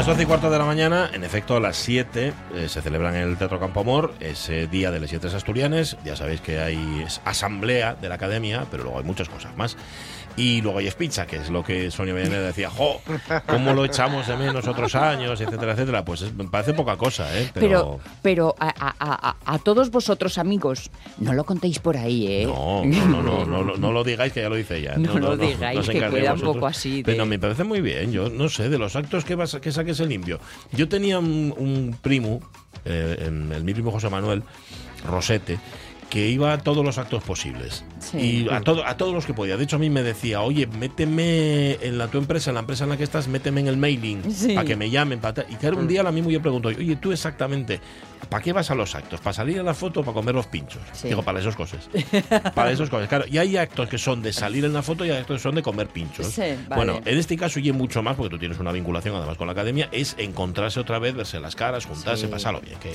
Las 12 y cuarto de la mañana, en efecto, a las 7 eh, se celebra en el Teatro Campo Amor ese día de las siete asturianes. Ya sabéis que hay asamblea de la academia, pero luego hay muchas cosas más. Y luego hay pizza, que es lo que Sonia Medina decía, ¡jo! ¿Cómo lo echamos de menos otros años, etcétera, etcétera? Pues me parece poca cosa, ¿eh? Pero, pero, a, a, a, todos vosotros, amigos, no lo contéis por ahí, ¿eh? No, no, no, no, no, lo digáis, que ya lo dice ella. No, lo digáis, que queda un poco así. Pero me parece muy bien. Yo no sé, de los actos que, vas, que saques el limpio. Yo tenía un, primo, eh, el, mi primo José Manuel Rosete, que iba a todos los actos posibles. Y a, todo, a todos los que podía. De hecho, a mí me decía, oye, méteme en la tu empresa, en la empresa en la que estás, méteme en el mailing para que me llamen. Para y claro, un día a mismo yo pregunto, oye, tú exactamente, ¿para qué vas a los actos? ¿Para salir a la foto o para comer los pinchos? Digo, para esas cosas. para esas cosas. Claro, y hay actos que son de salir en la foto y hay actos que son de comer pinchos. Bueno, en este caso, y mucho más, porque tú tienes una vinculación además con la academia, es encontrarse otra vez, verse las caras, juntarse, pasarlo bien. Que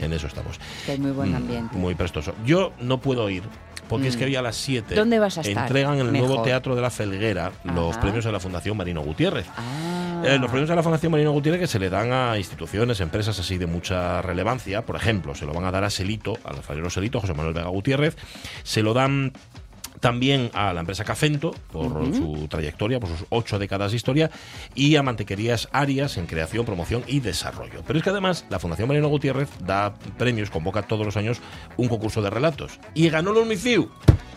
En eso estamos. Que hay muy buen mm, ambiente. Muy prestoso. Yo no puedo ir porque es que mm. hoy a las 7 ¿Dónde vas a estar? entregan en el nuevo Teatro de la Felguera los premios de la Fundación Marino Gutiérrez. Ah. Eh, los premios de la Fundación Marino Gutiérrez que se le dan a instituciones, empresas así de mucha relevancia. Por ejemplo, se lo van a dar a Selito, al alfarero Selito, José Manuel Vega Gutiérrez. Se lo dan también a la empresa Cafento por su trayectoria, por sus ocho décadas de historia, y a Mantequerías Arias en creación, promoción y desarrollo. Pero es que además la Fundación Mariano Gutiérrez da premios, convoca todos los años un concurso de relatos. Y ganó los MIFIU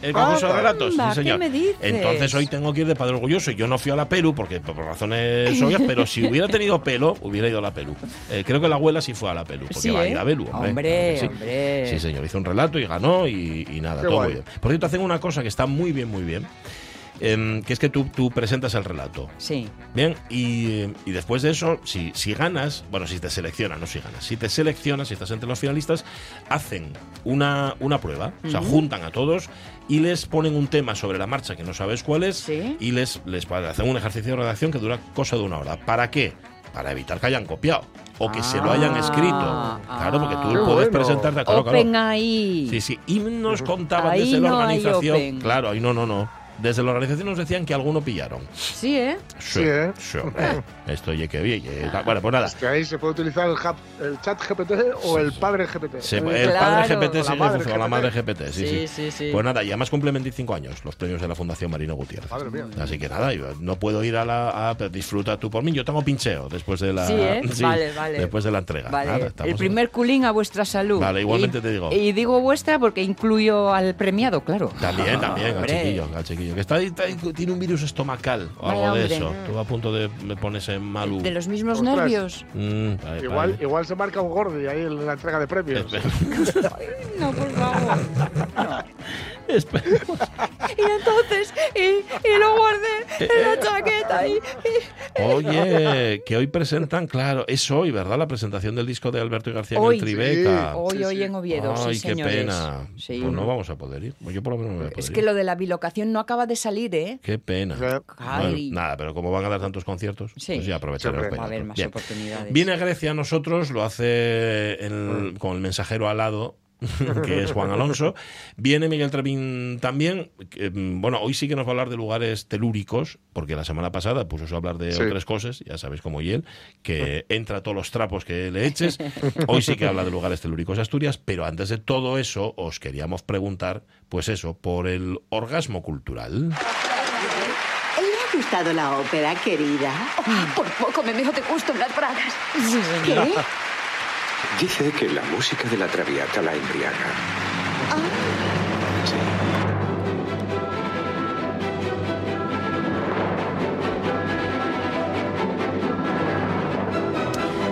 el concurso de relatos. Sí, señor. Entonces hoy tengo que ir de padre orgulloso. Yo no fui a la Perú porque por razones obvias, pero si hubiera tenido pelo, hubiera ido a la Perú. Eh, creo que la abuela sí fue a la Perú, porque va a ir a Perú. Hombre, hombre, sí. señor, hizo un relato y ganó y, nada, todo muy bien. Por cierto, hacen una cosa que está muy bien, muy bien. Em, que es que tú, tú, presentas el relato. Sí. Bien, y, y, después de eso, si, si ganas, bueno, si te seleccionan, no si ganas, si te seleccionas, si estás entre los finalistas, hacen una, una prueba, o sea, juntan a todos y les ponen un tema sobre la marcha que no sabes cuál es y les, les hacen un ejercicio de redacción que dura cosa de una hora. ¿Para qué? Para evitar que hayan copiado o que se lo hayan escrito. Ah, claro, porque tú ah. puedes presentarte. Claro, Open ahí. Sí, sí. Y nos contaban desde la organización. Claro, ahí no, no, no. Desde la organización nos decían que alguno pillaron. Sí, ¿eh? Sí, ¿eh? Sí, Esto ya que bien. Bueno, pues nada. Es que ahí se puede utilizar el, chat GPT o el padre GPT. el padre GPT sí o la madre GPT, sí sí. sí, Pues nada, y además cumple 25 años los premios de la Fundación Marino Gutiérrez. Madre mía. Así que nada, no puedo ir a la. A, disfruta tú por mí. Yo tengo pincheo después de la. Sí, ¿eh? vale, vale. Después de la entrega. Vale. el primer culín a vuestra salud. Vale, igualmente te digo. Y digo vuestra porque incluyo al premiado, claro. También, también, al chiquillo, al chiquillo. Que está ahí tiene un virus estomacal o algo de eso. Tú a punto de ponerse malo. ¿De los mismos nervios? Mm, igual, igual se marca un gordo y ahí en la entrega de premios. no, por favor. Y entonces, y, lo guardé en la chaqueta. Y, Oye, que hoy presentan, claro, es hoy, ¿verdad? La presentación del disco de Alberto y García en el Tribeca. Hoy, hoy en Oviedo. Ay, qué pena. Pues no vamos a poder ir. Yo por lo menos no voy a poder Es que lo de la bilocación no acaba de salir, ¿eh? Qué pena. nada, pero como van a dar tantos conciertos, pues ya aprovecharemos. Va a haber más oportunidades. Viene a Grecia a nosotros, lo hace con el mensajero al lado que es Juan Alonso. Viene Miguel Trevín también. Mm, bueno, hoy sí que nos va a hablar de lugares telúricos, porque la semana pasada puso a hablar de otras cosas, ya sabéis como y él, que entra todos los trapos que le eches. Hoy sí que habla de lugares telúricos de Asturias, pero antes de todo eso os queríamos preguntar, pues eso, por el orgasmo cultural. ¿Le ha gustado la ópera, querida? por poco me mejo de gusto en las bragas. ¿Qué? Dice que la música de la traviata la embriaga.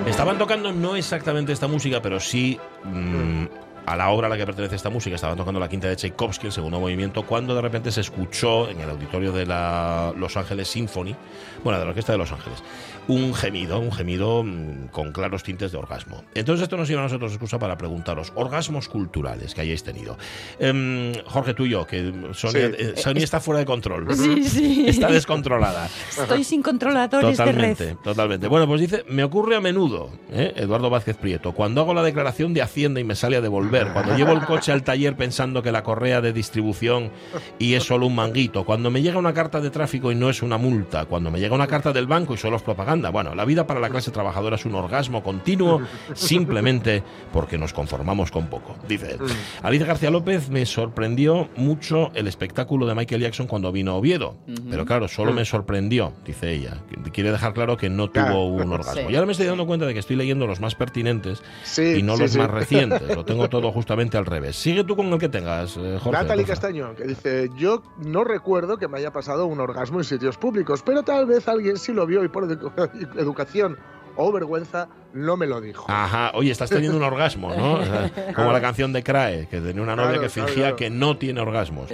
Estaban tocando no exactamente esta música, pero sí mm, a la obra a la que pertenece esta música, estaban tocando la quinta de Tchaikovsky, el segundo movimiento, cuando de repente se escuchó en el auditorio de la Los Ángeles Symphony, bueno, de la Orquesta de Los Ángeles, un gemido, un gemido mm, con claros tintes de orgasmo. Entonces esto nos lleva a nosotros excusa para preguntaros, orgasmos culturales que hayáis tenido. Em, Jorge, tú y yo, que Sonia, Sí. eh, Sonia está fuera de control. Sí, sí. Está descontrolada. Estoy sin controladores de Totalmente, red. totalmente. Bueno, pues dice, me ocurre a menudo, ¿eh? Eduardo Vázquez Prieto, cuando hago la declaración de Hacienda y me sale a devolver, cuando llevo el coche al taller pensando que la correa de distribución y es solo un manguito, cuando me llega una carta de tráfico y no es una multa, cuando me llega una carta del banco y solo es propaganda. Bueno, la vida para la clase trabajadora es un orgasmo continuo simplemente porque nos conformamos con poco, dice él. Alicia García López me sorprendió mucho el espectáculo de Michael Jackson cuando vino a Oviedo, pero claro, solo me sorprendió, dice ella. Quiere dejar claro que no tuvo Claro. un orgasmo. Sí. Y ahora me estoy dando cuenta de que estoy leyendo los más pertinentes Sí, y no sí, los sí. más recientes. Lo tengo todo justamente al revés. Sigue tú con el que tengas, eh, Jorge. Natalie. Castaño, que dice, yo no recuerdo que me haya pasado un orgasmo en sitios públicos, pero tal vez alguien sí lo vio y por educación o vergüenza no me lo dijo. Ajá, oye, estás teniendo un orgasmo, ¿no? O sea, como la canción de Crae, que tenía una novia Claro, que fingía claro. que no tiene orgasmos.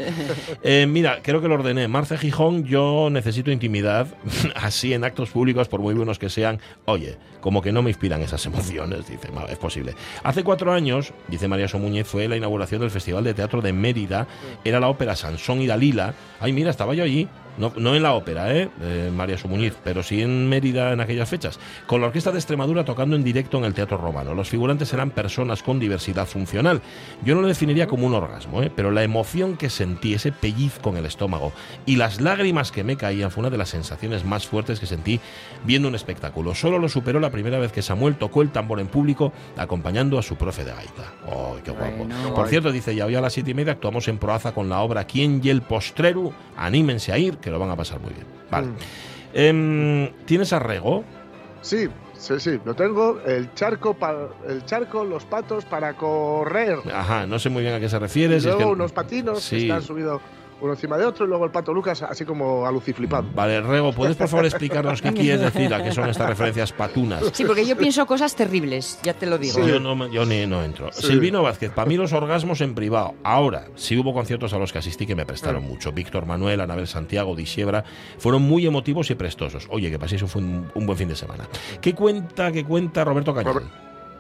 Eh, mira, creo que lo ordené. Marce Gijón, yo necesito intimidad, así en actos públicos, por muy buenos que sean. Oye, como que no me inspiran esas emociones, dice, "Ma, es posible. Hace cuatro años, dice María Somúñez, fue la inauguración del Festival de Teatro de Mérida. Era la ópera Sansón y Dalila. Ay, mira, estaba yo allí. No, no en la ópera, ¿eh? eh María Sumuñiz, pero sí en Mérida en aquellas fechas. Con la Orquesta de Extremadura tocando en directo en el Teatro Romano. Los figurantes eran personas con diversidad funcional. Yo no lo definiría como un orgasmo, ¿eh? pero la emoción que sentí, ese pellizco en el estómago y las lágrimas que me caían fue una de las sensaciones más fuertes que sentí viendo un espectáculo. Solo lo superó la primera vez que Samuel tocó el tambor en público acompañando a su profe de gaita. ¡Oh, qué guapo! Por cierto, dice, ya hoy a las siete y media actuamos en Proaza con la obra ¿Quién y el postrero? Anímense a ir, que lo van a pasar muy bien. Vale. Mm. Em, ¿Tienes arrego? Sí, sí, sí, lo tengo. El charco, pa- el charco, los patos para correr. Ajá, no sé muy bien a qué se Y refiere. es luego que- unos patinos Sí. que están subidos uno encima de otro y luego el pato Lucas así como aluciflipado. Vale, Rego, ¿puedes por favor explicarnos qué quieres decir? ¿A qué son estas referencias patunas? Sí, porque yo pienso cosas terribles, ya te lo digo. Yo, no, me- yo ni no entro. Sí. Silvino Vázquez, para mí los orgasmos en privado. Ahora, sí hubo conciertos a los que asistí que me prestaron Mm. mucho. Víctor Manuel, Anabel Santiago, Disiebra, fueron muy emotivos y prestosos. Oye, que paséis un, un buen fin de semana. ¿Qué cuenta, qué cuenta Roberto Cañón? Robert-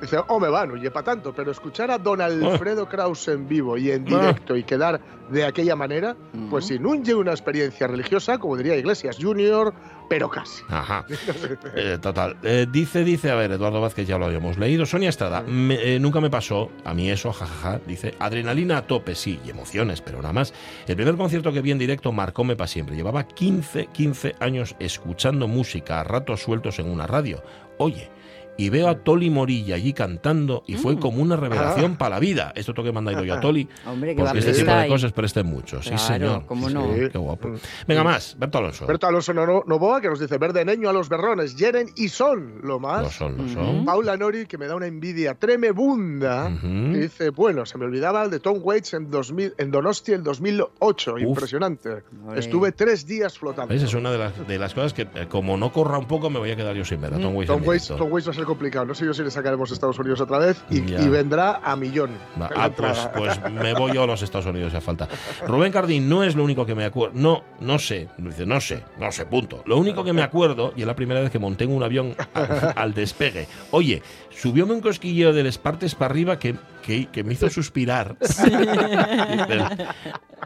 Dice, oh, me van, oye, para tanto, pero escuchar a don Ah. Alfredo Kraus en vivo y en directo y quedar de aquella manera, pues sin un una experiencia religiosa, como diría Iglesias Junior, pero casi. Ajá. Eh, total. Eh, dice, dice, a ver, Eduardo Vázquez ya lo habíamos leído. Sonia Estrada, me- eh, nunca me pasó a mí eso, jajaja. Dice, adrenalina a tope, sí, y emociones, pero nada más. El primer concierto que vi en directo marcóme para siempre. Llevaba 15, 15 años escuchando música a ratos sueltos en una radio. Oye. Y veo a Toli Morilla allí cantando y fue como una revelación para la vida. Esto tengo que mandar yo a Toli. Hombre, Porque este tipo de cosas presten mucho. sí, Claro, señor. cómo Sí, no. sí, Qué guapo. Venga, más. Berto Alonso. Berto Alonso Novoa, que nos dice, verde neño a los berrones, hieren y son lo más. No son, Ujú. son. Paula Nori, que me da una envidia tremebunda, que dice, bueno, se me olvidaba el de Tom Waits en, 2000, en Donosti el 2008, impresionante. Ole. Estuve tres días flotando. ¿Ves? Es una de las, de las cosas que, eh, como no corra un poco, me voy a quedar yo sin ver a Tom Waits. Tom en Waits. Tom Waits va a ser complicado. No sé yo si le sacaremos a Estados Unidos otra vez y, vendrá a millón. Va, ah, pues, pues me voy yo a los Estados Unidos si hace falta. Rubén Cardín no es lo único que me acuerdo. No, no sé. Dice, no sé, no sé, punto. Lo único que me acuerdo, y es la primera vez que monté en un avión a- al despegue. Oye, subióme un cosquilleo del Espartes para arriba que, que, que me hizo suspirar. Dices,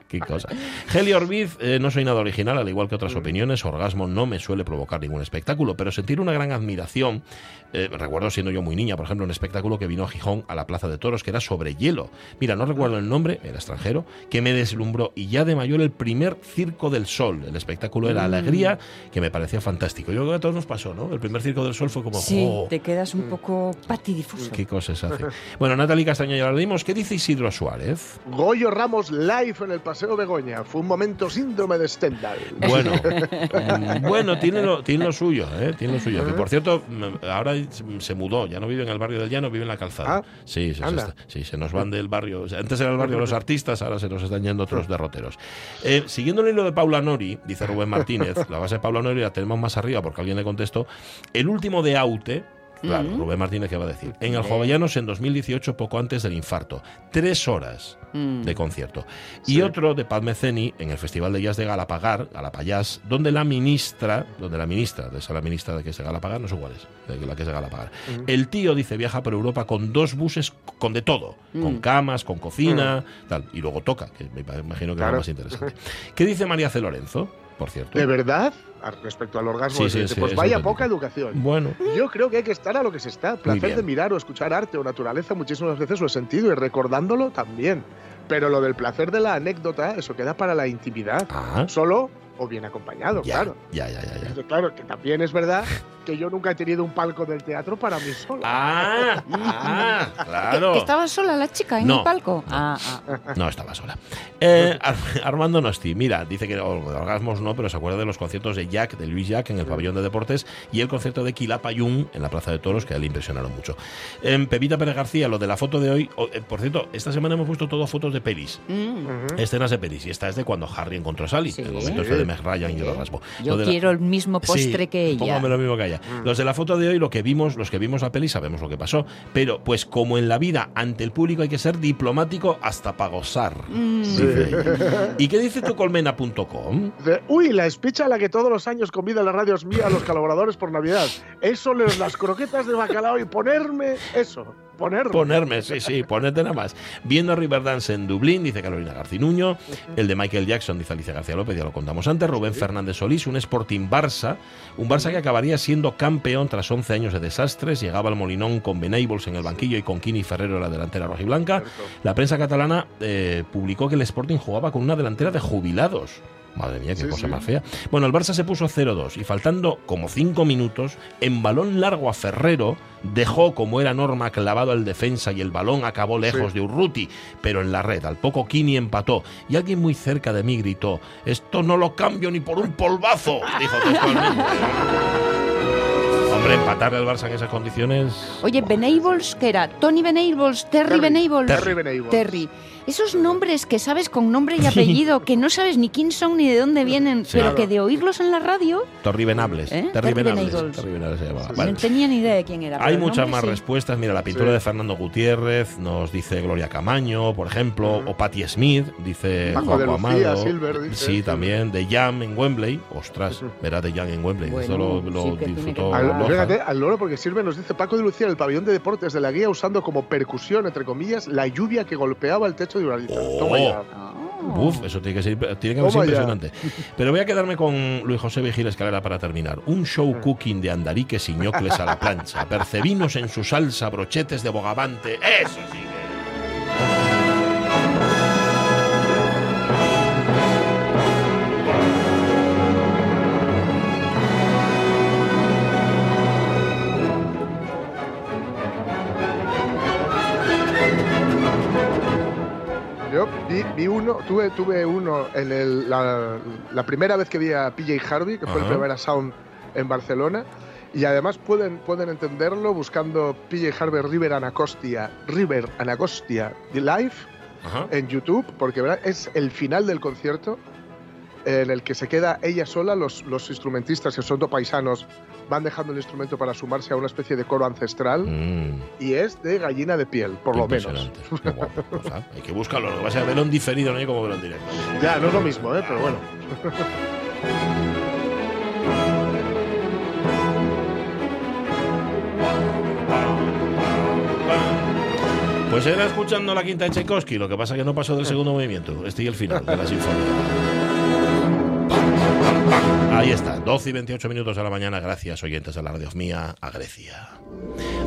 Qué cosa. Heli Orbiz, eh, no soy nada original, al igual que otras opiniones. Orgasmo no me suele provocar ningún espectáculo, pero sentir una gran admiración. eh, recuerdo siendo yo muy niña, por ejemplo, un espectáculo que vino a Gijón a la Plaza de Toros, que era sobre hielo. Mira, no recuerdo el nombre, era extranjero, que me deslumbró. Y ya de mayor, el primer Circo del Sol. El espectáculo era Alegría, que me parecía fantástico. Yo creo que a todos nos pasó, ¿no? El primer Circo del Sol fue como. Sí, "Oh, te quedas un poco patidifuso. ¿Qué cosas hace? Bueno, Natalie Ya lo dimos. ¿Qué dice Isidro Suárez? Goyo Ramos live en el Paseo Begoña. Fue un momento síndrome de Stendhal. Bueno, bueno, tiene lo, tiene lo suyo, ¿eh? Tiene lo suyo. Que por cierto, ahora se- mudó, ya no vive en el barrio del Llano, vive en la calzada. Ah, sí, se, se anda. está- sí, se nos van del barrio. antes era el barrio de los artistas, ahora se nos están yendo otros derroteros. Eh, siguiendo el hilo de Paula Nori, dice Rubén Martínez, la base de Paula Nori la tenemos más arriba porque alguien le contestó. El último de Aute Claro, Rubén Martínez, ¿qué va a decir? En el Jovellanos en 2018, poco antes del infarto. Tres horas Mm. de concierto. Y otro de Paz Meceni en el Festival de Jazz de Galapagar, Galapayás, donde la ministra, donde la ministra, de esa la ministra de que es de Galapagar, no sé cuál es, de la que es de Galapagar. El tío dice viaja por Europa con dos buses con de todo, con Mm. camas, con cocina, tal, y luego toca, que me imagino que es lo más interesante. ¿Qué dice María C. Lorenzo, por cierto? ¿De verdad? Respecto al orgasmo, Sí, sí, sí, pues es vaya poca educación. Bueno, Yo creo que hay que estar a lo que se está. Placer de mirar o escuchar arte o naturaleza muchísimas veces lo he sentido y recordándolo también. Pero lo del placer de la anécdota, eso queda para la intimidad. ah, Solo o bien acompañado, ya, claro. ya, ya, ya, ya. Entonces, Claro, que también es verdad que yo nunca he tenido un palco del teatro para mí solo. Ah, ah, ¿Que, claro. que estaba sola la chica en No. el palco? Ah, ah. No, estaba sola. Eh, Ar- Armando Nosti, mira, dice que oh, orgasmos no, pero se acuerda de los conciertos de Jack, de Luis Jack en el pabellón de deportes y el concierto de Quilapayún en la Plaza de Toros, que a él le impresionaron mucho. Em, Pepita Pérez García, lo de la foto de hoy, oh, eh, por cierto, esta semana hemos puesto todo fotos de pelis. Mm. Escenas de pelis, y esta es de cuando Harry encontró a Sally, Sí. el momento este de Meg Ryan y el orgasmo. Yo Lo de la- quiero el mismo postre Sí, que ella. Póngame lo mismo que ella. Los de la foto de hoy, lo que vimos, los que vimos la peli, sabemos lo que pasó. Pero, pues, como en la vida, ante el público hay que ser diplomático hasta para gozar. Mm. ella. ¿Y qué dice tu colmena.com? Uy, la espicha a la que todos los años convida la radio es mía a los colaboradores por Navidad. Eso, las croquetas de bacalao y ponerme eso. Ponerme. Ponerme, sí, sí, ponerte nada más. Viendo Riverdance en Dublín, dice Carolina Garcinuño. El de Michael Jackson, dice Alicia García López, ya lo contamos antes. Rubén Fernández Solís, un Sporting Barça. Un Barça que acabaría siendo campeón tras 11 años de desastres. Llegaba al Molinón con Benables en el banquillo y con Kini Ferrero en la delantera rojiblanca. La prensa catalana eh, publicó que el Sporting jugaba con una delantera de jubilados. Madre mía, qué Sí, cosa sí. más fea. Bueno, el Barça se puso 0-2 y faltando como 5 minutos, en balón largo a Ferrero, dejó como era norma clavado al defensa y el balón acabó lejos Sí. de Urruti, pero en la red. Al poco Kini empató y alguien muy cerca de mí gritó: Esto no lo cambio ni por un polvazo, dijo. Hombre, empatarle al Barça en esas condiciones. Oye, Benables, ¿qué era? Tony Benables, Terry, Terry. Benables. Terry Benables. Terry. Esos nombres que sabes con nombre y apellido, que no sabes ni quién son ni de dónde vienen, Sí. pero Claro. que de oírlos en la radio, Torri Venables. ¿Eh? Se llamaba. no tenía ni idea de quién era. Hay muchas nombre más sí. respuestas. Mira, la pintura Sí. de Fernando Gutiérrez nos dice Gloria Camaño, por ejemplo, o Patti Smith, dice Paco de Juanjo Lucía, Amado. Silver, dice, sí, también. De Jam en Wembley. Ostras, verá de Jam en Wembley. Bueno, Esto lo, disfrutó que Al, fíjate, al loro porque sirve, nos dice Paco de Lucía en el pabellón de deportes de la guía usando como percusión, entre comillas, la lluvia que golpeaba el techo Oh. Toma ya. Oh. Uf, eso tiene que ser, tiene que ya. impresionante. Pero voy a quedarme con Luis José Vigil Escalera para terminar. Un show cooking de andariques y ñocles a la plancha, percebinos en su salsa, brochetes de bogavante. Eso sí tuve, tuve uno en el, la, la primera vez que vi a PJ Harvey, que fue el primer Sound en Barcelona. Y además pueden, pueden entenderlo buscando PJ Harvey River Anacostia, River Anacostia Live Ajá. en YouTube, porque ¿verdad? es el final del concierto en el que se queda ella sola, los, los instrumentistas, que son dos paisanos, van dejando el instrumento para sumarse a una especie de coro ancestral Mm. y es de gallina de piel, por lo menos. Impresionante. Qué guapo. O sea, hay que buscarlo. Lo que pasa es verlo en diferido, no hay como verlo en directo. Ya, no es lo mismo, ¿eh? pero bueno. Pues era escuchando la quinta de Tchaikovsky, lo que pasa es que no pasó del segundo movimiento. Este y el final de la sinfonía. Ahí está, 12 y 28 minutos de la mañana. Gracias, oyentes de la radio mía, a Grecia.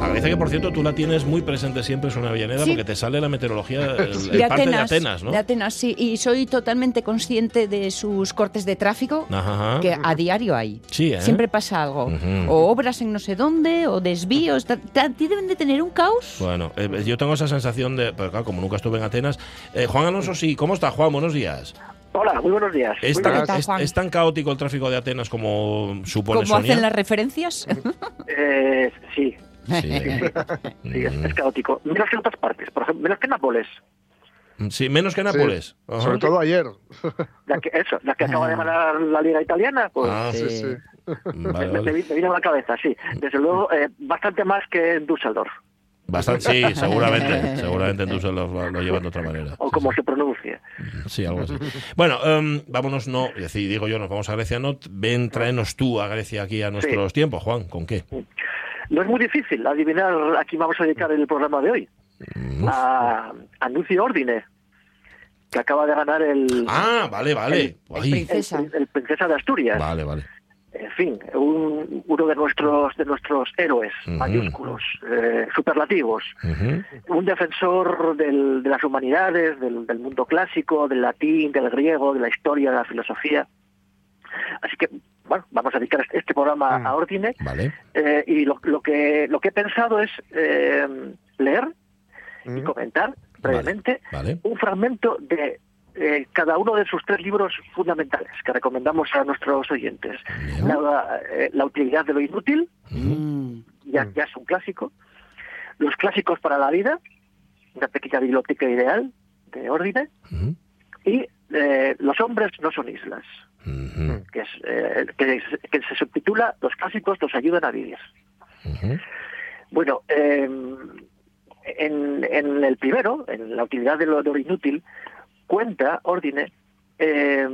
A Grecia, que por cierto tú la tienes muy presente siempre, es una Avellaneda, Sí. porque te sale la meteorología, el, el De parte Atenas, de Atenas, ¿no? de Atenas, sí. Y soy totalmente consciente de sus cortes de tráfico, Ajá, ajá. que a diario hay. Sí, ¿eh? Siempre pasa algo. O obras en no sé dónde, o desvíos. Deben de tener un caos. Bueno, eh, yo tengo esa sensación de, pero claro, como nunca estuve en Atenas. Eh, Juan Alonso, sí, ¿cómo está Juan? Buenos días. Hola, muy buenos días. ¿Es Muy tan, es- tan caótico el tráfico de Atenas como supone Como Sonia? hacen las referencias. Eh, sí, Sí. sí, es, Mm. es caótico. Menos que en otras partes, por ejemplo, menos que en Nápoles. Sí, menos que Nápoles. Sobre todo ayer. La que, eso, la que acaba de ganar la Liga Italiana, pues Ah, Sí, Sí. sí. Vale, Me, vale. me viene a la cabeza, sí. Desde luego, eh, bastante más que en Düsseldorf, Bastante, sí, seguramente. Seguramente en lo, lo llevan de otra manera. o como sí. se pronuncie. Sí, algo así. Bueno, em, vámonos, no, es decir, digo yo, nos vamos a Grecia, no, ven, tráenos tú a Grecia aquí a nuestros tiempos, Juan, ¿con qué? No es muy difícil adivinar a quién vamos a dedicar el programa de hoy. Mm. A, a Nuci Ordine, que acaba de ganar el, Ah, vale, vale. El Princesa de Asturias. vale, vale. En fin, un- uno de nuestros de nuestros héroes mayúsculos, eh, superlativos. Un defensor del- de las humanidades, del, del mundo clásico, del latín, del griego, de la historia, de la filosofía. Así que, bueno, vamos a dedicar este, este programa Mm. a Ordine. Vale. Eh, y lo, lo que lo que he pensado es eh, leer y Mm. comentar brevemente Vale. un fragmento de eh, cada uno de sus tres libros fundamentales que recomendamos a nuestros oyentes. La, eh, la utilidad de lo inútil, Mm. ya, ya es un clásico. Los clásicos para la vida, una pequeña biblioteca ideal de Ordine. Ujú. Y eh, Los hombres no son islas, que, es, eh, que, es- que se subtitula Los clásicos nos ayudan a vivir. Bueno, eh, en, en el primero, en la utilidad de lo, de lo inútil, cuenta Ordine eh,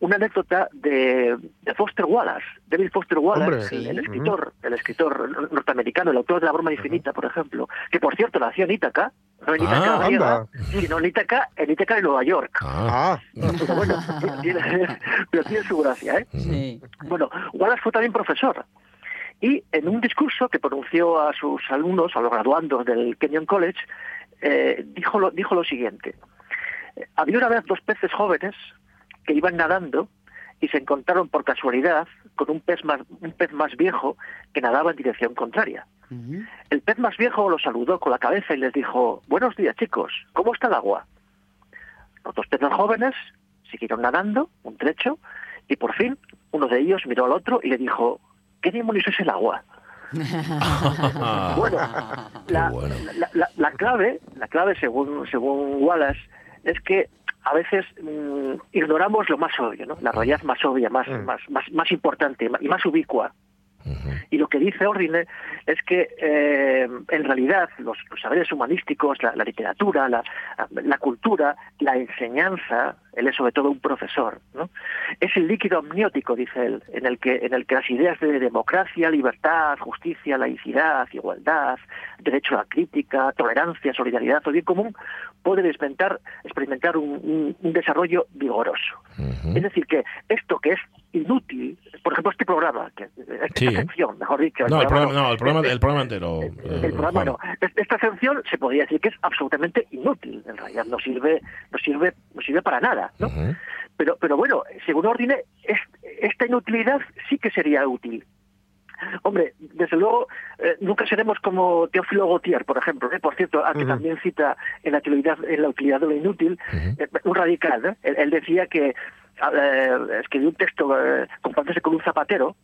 una anécdota de, de Foster Wallace, David Foster Wallace, Hombre. el, escritor, el escritor nor- norteamericano, el autor de La broma infinita, por ejemplo, que por cierto nació en Ítaca, no en Ítaca Ah, griega, anda. sino en Ítaca, en Ítaca de Nueva York. Ah. Ah, Pero bueno, tiene, pero tiene su gracia, ¿eh? Sí. Bueno, Wallace fue también profesor. Y en un discurso que pronunció a sus alumnos, a los graduandos del Kenyon College, eh, dijo, lo, dijo lo siguiente. Había una vez dos peces jóvenes que iban nadando y se encontraron por casualidad con un pez más, un pez más viejo que nadaba en dirección contraria. El pez más viejo los saludó con la cabeza y les dijo, buenos días chicos, ¿cómo está el agua? Los dos peces jóvenes siguieron nadando un trecho y por fin uno de ellos miró al otro y le dijo, ¿qué demonios es el agua? Bueno, la, bueno. la- la- la clave, la clave según, según Wallace, es que a veces mm, ignoramos lo más obvio, ¿no? la realidad más obvia, más, Mm. más, más, más importante y más ubicua. Y lo que dice Ordine es que eh, en realidad los, los saberes humanísticos, la, la literatura, la, la cultura, la enseñanza, él es sobre todo un profesor, ¿no? es el líquido amniótico, dice él, en el que en el que las ideas de democracia, libertad, justicia, laicidad, igualdad, derecho a la crítica, tolerancia, solidaridad o bien común pueden experimentar, experimentar un, un- un desarrollo vigoroso. Es decir, que esto que es inútil, por ejemplo, este programa, que, esta Sí. sección, mejor dicho, No, el programa, no, el programa, este- el programa entero. eh, el programa no. Es- Esta sección se podría decir que es absolutamente inútil. En realidad no sirve, no sirve, no sirve para nada, ¿no? Pero, pero bueno, según Ordine, es- esta inutilidad sí que sería útil. Hombre, desde luego, eh, nunca seremos como Teófilo Gautier, por ejemplo, ¿eh? por cierto, al que también cita en la utilidad, en la utilidad de lo inútil, eh, un radical. ¿eh? Él, él decía que escribió un texto eh, comparándose con un zapatero,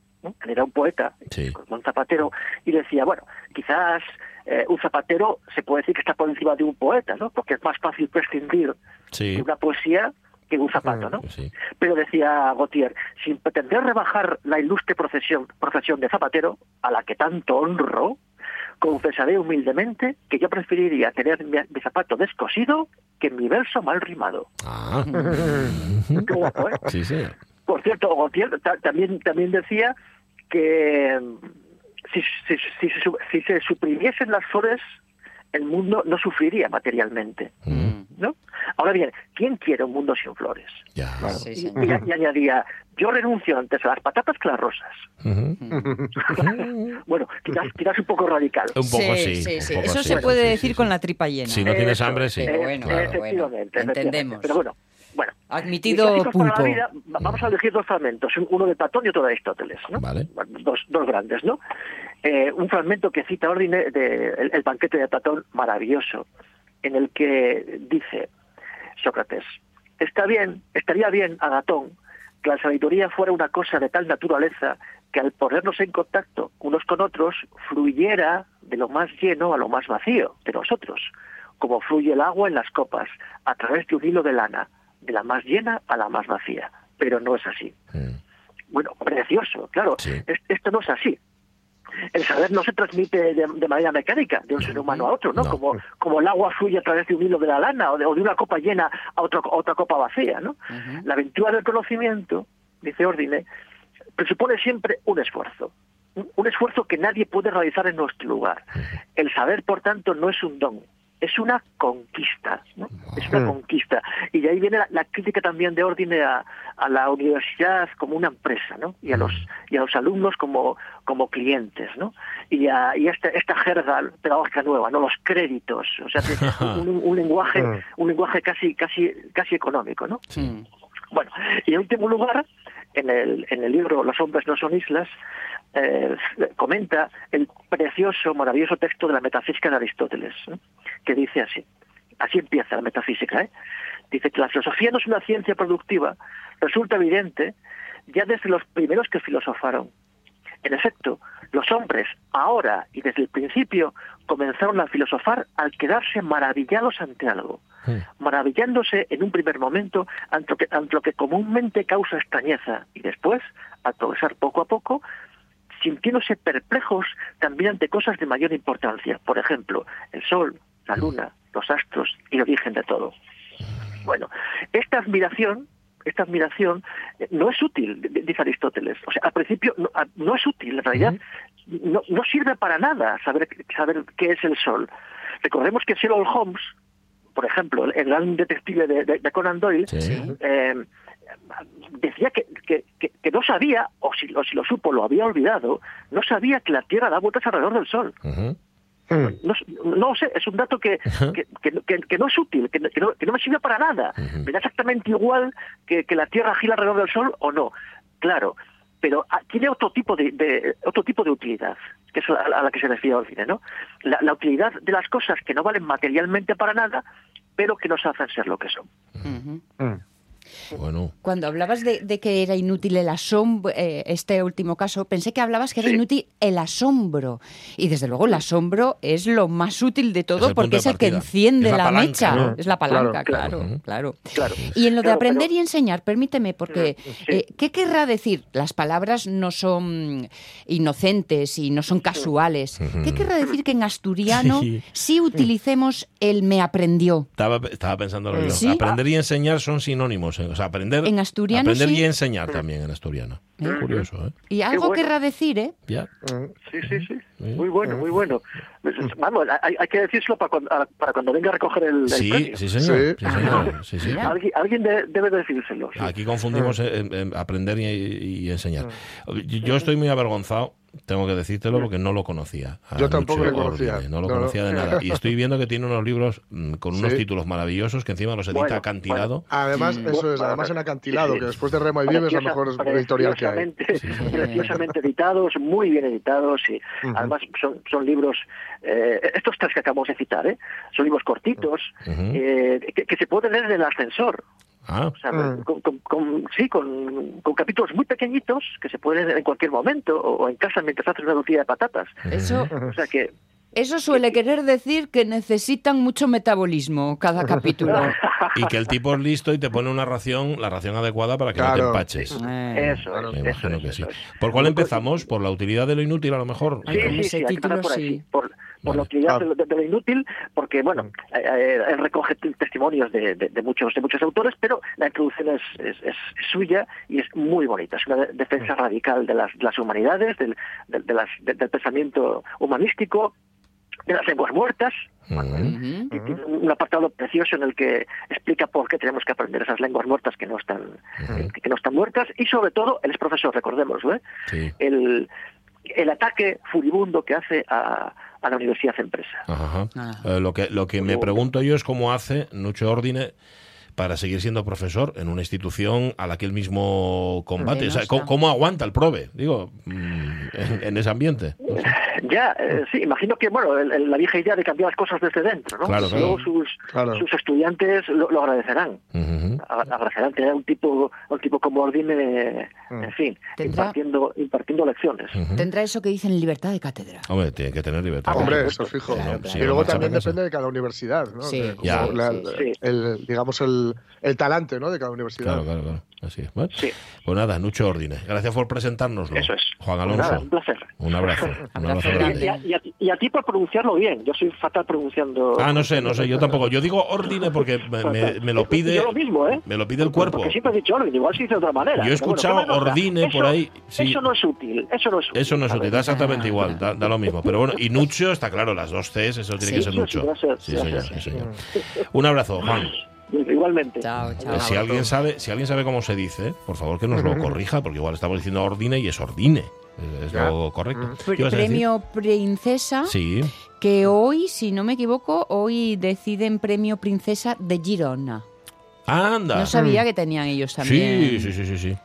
era un poeta, Sí. un zapatero, y decía, bueno, quizás eh, un zapatero se puede decir que está por encima de un poeta, ¿no? Porque es más fácil prescindir Sí. de una poesía que un zapato, ¿no? Sí. Pero decía Gautier, sin pretender rebajar la ilustre profesión, profesión de zapatero, a la que tanto honro, confesaré humildemente que yo preferiría tener mi, mi zapato descosido que mi verso mal rimado. Ah. Qué guapo, ¿eh? Sí, sí. Por cierto, Gautier ta- también, también decía que mm, si, si, si si se suprimiesen las flores, el mundo no sufriría materialmente. Mm, ¿no? Ahora bien, ¿quién quiere un mundo sin flores? Ya. Sí, Y, señor. y- y añadía, yo renuncio antes a las patatas que a las rosas. Bueno, quizás, quizás un poco radical. Un poco sí. sí, un sí. poco Eso sí, se puede decir sí, con la tripa llena. Si no tienes hambre, sí. eh, Pero bueno, Claro. efectivamente, bueno, efectivamente. entendemos. Pero bueno, bueno. Admitido la vida, vamos a elegir dos fragmentos, un- uno de Platón y otro de Aristóteles, ¿no? Vale. Dos, dos grandes, ¿no? Eh, un fragmento que cita Ordine de el, el banquete de Platón, maravilloso, en el que dice Sócrates, está bien, estaría bien, Agatón, que la sabiduría fuera una cosa de tal naturaleza que al ponernos en contacto unos con otros fluyera de lo más lleno a lo más vacío de nosotros, como fluye el agua en las copas, a través de un hilo de lana, de la más llena a la más vacía. Pero no es así. Mm. Bueno, precioso, claro. esto no es así el saber no se transmite de, manera mecánica de un ser humano a otro, ¿no? Como, como el agua fluye a través de un hilo de la lana o de, una copa llena a, otro, otra copa vacía, ¿no? La aventura del conocimiento, dice Ordine, presupone siempre un esfuerzo. Un esfuerzo que nadie puede realizar en nuestro lugar. El saber, por tanto, no es un don, es una conquista, ¿no? Es una conquista. Y de ahí viene la, crítica también de Ordine a, la universidad como una empresa, ¿no? Y a los, y a los alumnos como, como clientes, ¿no? Y a, y esta, esta jerga pedagógica nueva, ¿no? Los créditos, o sea, un, lenguaje, un lenguaje casi, casi, casi económico, ¿no? Bueno, y en último lugar, en el, en el libro Los hombres no son islas, eh, comenta el precioso, maravilloso texto de la metafísica de Aristóteles, que dice así, así empieza la metafísica, ¿eh? dice que la filosofía no es una ciencia productiva, resulta evidente ya desde los primeros que filosofaron. En efecto, los hombres, ahora y desde el principio, comenzaron a filosofar al quedarse maravillados ante algo, maravillándose en un primer momento ante lo, que, ante lo que comúnmente causa extrañeza y después, al progresar poco a poco, sintiéndose perplejos también ante cosas de mayor importancia, por ejemplo, el Sol, la Luna, los astros y el origen de todo. Bueno, esta admiración, esta admiración eh, no es útil, dice Aristóteles. O sea, al principio no, es útil, en realidad no, no, sirve para nada saber, saber qué es el Sol. Recordemos que Sherlock Holmes, por ejemplo, el gran detective de, Conan Doyle, eh, decía que, que, no sabía, o si, si, lo supo, lo había olvidado, no sabía que la Tierra da vueltas alrededor del Sol. No, no, sé, es un dato que, que, no es útil, que, no, que no me sirve para nada. Me da exactamente igual que, la Tierra gira alrededor del Sol o no. Claro, pero ah, tiene otro tipo de, otro tipo de utilidad, que es a, la que se refiere cine, ¿no? La, utilidad de las cosas que no valen materialmente para nada, pero que nos hacen ser lo que son. Cuando hablabas de, que era inútil el asombro, eh, este último caso, pensé que hablabas que era inútil el asombro. Y desde luego el asombro es lo más útil de todo porque es el que enciende la, mecha. Es la palanca, claro, claro, Y en lo de aprender y enseñar, permíteme, porque eh, ¿qué querrá decir? Las palabras no son inocentes y no son casuales. ¿Qué querrá decir que en asturiano sí, utilicemos el me aprendió? Estaba, estaba pensando lo mismo. Aprender y enseñar son sinónimos. O sea, aprender, en asturiano aprender y enseñar también en asturiano. Muy curioso, ¿eh? Y algo querrá decir, ¿eh? Ya. Sí, sí, sí. Muy bueno, muy bueno. Vamos, hay, hay que decírselo para cuando, para cuando venga a recoger el, sí, Sí, señor. Sí. sí, Alguien, alguien debe decírselo. Aquí confundimos aprender y, enseñar. Yo estoy muy avergonzado tengo que decírtelo porque no lo conocía. Yo tampoco lo conocía. no lo conocía de nada. Y estoy viendo que tiene unos libros mm, con unos títulos maravillosos que encima los edita acantilado. Además, eso es, además en acantilado, que después de Rema y Vives es la mejor editorial que hay. Preciosamente editados, muy bien editados y además son, son libros, eh, estos tres que acabamos de citar, ¿eh? son libros cortitos eh, que, se pueden leer en el ascensor. Ah. con, sí, con, capítulos muy pequeñitos que se pueden en cualquier momento o, en casa mientras haces una tortilla de patatas. Eso, o sea que eso suele querer decir que necesitan mucho metabolismo cada capítulo. y que el tipo es listo y te pone una ración, la ración adecuada para que no te empaches. Eh, eso, Me imagino que sí. ¿Por cuál empezamos? ¿Por la utilidad de lo inútil a lo mejor? Sí, sí, sí, título, por, sí. por, por la utilidad ah. de, lo inútil, porque bueno, mm. eh, eh, él recoge testimonios de, de, muchos de muchos autores, pero la introducción es, es, suya y es muy bonita. Es una defensa mm. radical de las, las humanidades, del, de, las, del pensamiento humanístico, de las lenguas muertas. un apartado precioso en el que explica por qué tenemos que aprender esas lenguas muertas que no están que, no están muertas y sobre todo él es profesor, recordemos, ¿eh? el, el ataque furibundo que hace a, a la universidad empresa. Ah. Eh, lo que lo que me pregunto yo es cómo hace Nucho Ordine para seguir siendo profesor en una institución a la que él mismo combate. ¿cómo, aguanta el prove, digo, mm, en, ese ambiente? Ya, eh, sí, imagino que, bueno, la vieja idea de cambiar las cosas desde dentro, ¿no? Claro, Luego sus, sus estudiantes lo, agradecerán. Agradecerán tener un tipo, un tipo como Ordine, mm. en fin, impartiendo, impartiendo lecciones. Tendrá eso que dicen libertad de cátedra. Hombre, tiene que tener libertad. Ah, hombre, eso fijo. y luego también depende de cada universidad, ¿no? Sí, el, digamos, el, el talante, ¿no? De cada universidad. Claro, claro, claro. Así es. Bueno, Pues nada, Nucho Ordine. Gracias por presentárnoslo. Eso es. Juan pues Alonso. un placer. Un abrazo. Un abrazo y, a, ti por pronunciarlo bien. Yo soy fatal pronunciando. Ah, no sé, no sé. Yo tampoco. Yo digo Ordine porque me, lo pide. Yo lo mismo, ¿eh? Me lo pide el cuerpo. Porque siempre he dicho Ordine. Igual se dice de otra manera. Yo he escuchado Ordine por ahí. Eso no es útil. Eso no es útil. Eso no es útil. Da exactamente igual. Da, lo mismo. Pero bueno, y Nucho está claro, las dos Cs, eso tiene que ser Nucho. Sí, señor. Sí, señor. Un abrazo, Juan. Igualmente. Eh, si alguien sabe, si alguien sabe cómo se dice, por favor que nos lo corrija, porque igual estamos diciendo ordine y es ordine. Es, lo correcto. Premio Princesa. Sí. Que hoy, si no me equivoco, hoy deciden Premio Princesa de Girona. Anda. No sabía que tenían ellos también. Sí, sí, sí, sí. sí.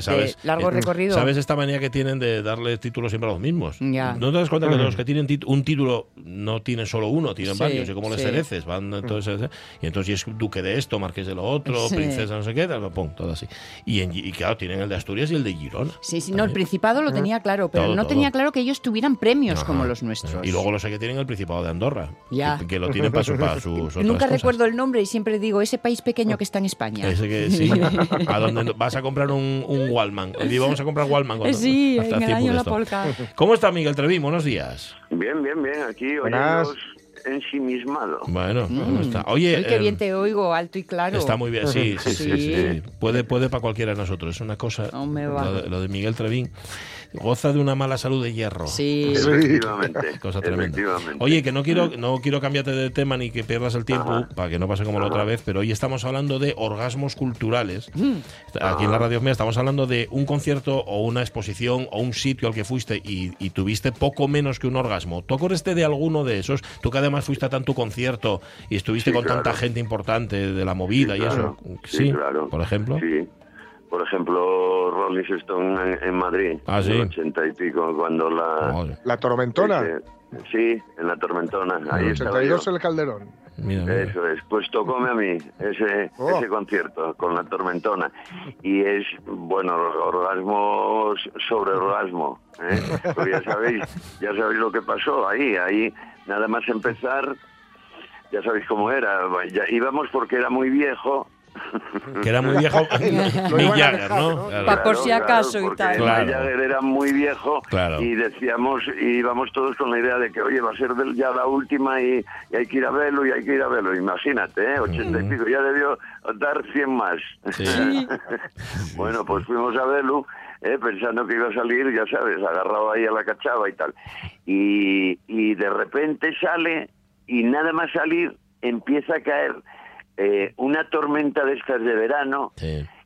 ¿Sabes? largo eh, recorrido. ¿Sabes esta manía que tienen de darle títulos siempre a los mismos? Ya. ¿No te das cuenta que los que tienen un título no tienen solo uno, tienen varios? Y como les hereces, van entonces, y entonces es duque de esto, marqués de lo otro, princesa no sé qué, pum, todo así. Y, y, claro, tienen el de Asturias y el de Girona. Sí, sí, no, el Principado lo tenía claro, pero no tenía claro que ellos tuvieran premios como los nuestros. Y luego lo sé que tienen el Principado de Andorra, ya. Que, lo tienen para, su, para sus Nunca recuerdo el nombre y siempre digo, ese país pequeño que está en España que sí. ¿A dónde vas a comprar un, un Wallman? Y vamos a comprar Wallman. Cuando, sí, en el año La Polka. ¿Cómo está Miguel Trevi? Buenos días. Bien, bien, bien. Aquí hoy ensimismado. Bueno, mm. está. Oye, qué bien eh, te oigo, alto y claro. Está muy bien, sí, sí, sí. sí, Puede, puede para cualquiera de nosotros. Es una cosa. No me va. Lo, de, lo de Miguel Trevín goza de una mala salud de hierro. Sí, efectivamente. Cosa tremenda. Oye, que no quiero, no quiero cambiarte de tema ni que pierdas el tiempo para que no pase como la otra vez, pero hoy estamos hablando de orgasmos culturales. Mm. Aquí en la radio mía estamos hablando de un concierto o una exposición o un sitio al que fuiste y, tuviste poco menos que un orgasmo. ¿Tú acordaste de alguno de esos? Tú que además fuiste a tanto concierto y estuviste con tanta gente importante de la movida y eso. Sí, claro. Por ejemplo. Sí por ejemplo, Rolling Stone en, Madrid, ¿Ah, sí? en 80 y pico, cuando la... ¿La Tormentona? sí, en la Tormentona. Ahí en 82 en el Calderón. Eso es, pues tocóme a mí ese, oh. ese concierto con la tormentona. Y es, bueno, orgasmo sobre orgasmo. ¿eh? Pues ya sabéis, ya sabéis lo que pasó ahí, ahí nada más empezar, ya sabéis cómo era. Ya íbamos porque era muy viejo que era muy viejo Mick Jagger, ¿no? Para por si acaso y tal. Claro. Jagger era muy viejo y decíamos, y íbamos todos con la idea de que, oye, va a ser ya la última y, hay que ir a verlo y hay que ir a verlo. Imagínate, ¿eh? 80 y pico, ya debió dar 100 más. bueno, pues fuimos a verlo. ¿eh? pensando que iba a salir, ya sabes, agarrado ahí a la cachava y tal. Y, y de repente sale y nada más salir empieza a caer eh, una tormenta de estas de verano